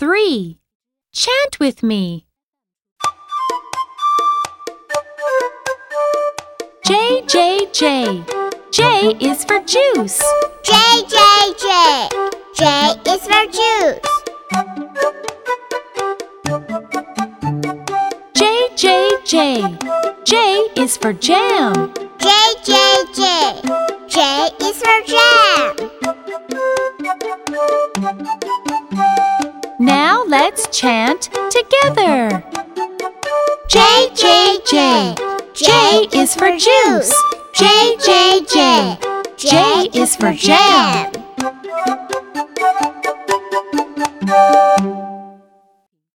3. Chant with me. J, J, J. J is for juice. J, J, J. J is for juice. J, J, J. J is for jam. J, J, J. J is for jam. Now let's chant together. J, J, J. J is for juice. J, J, J. J is for jam.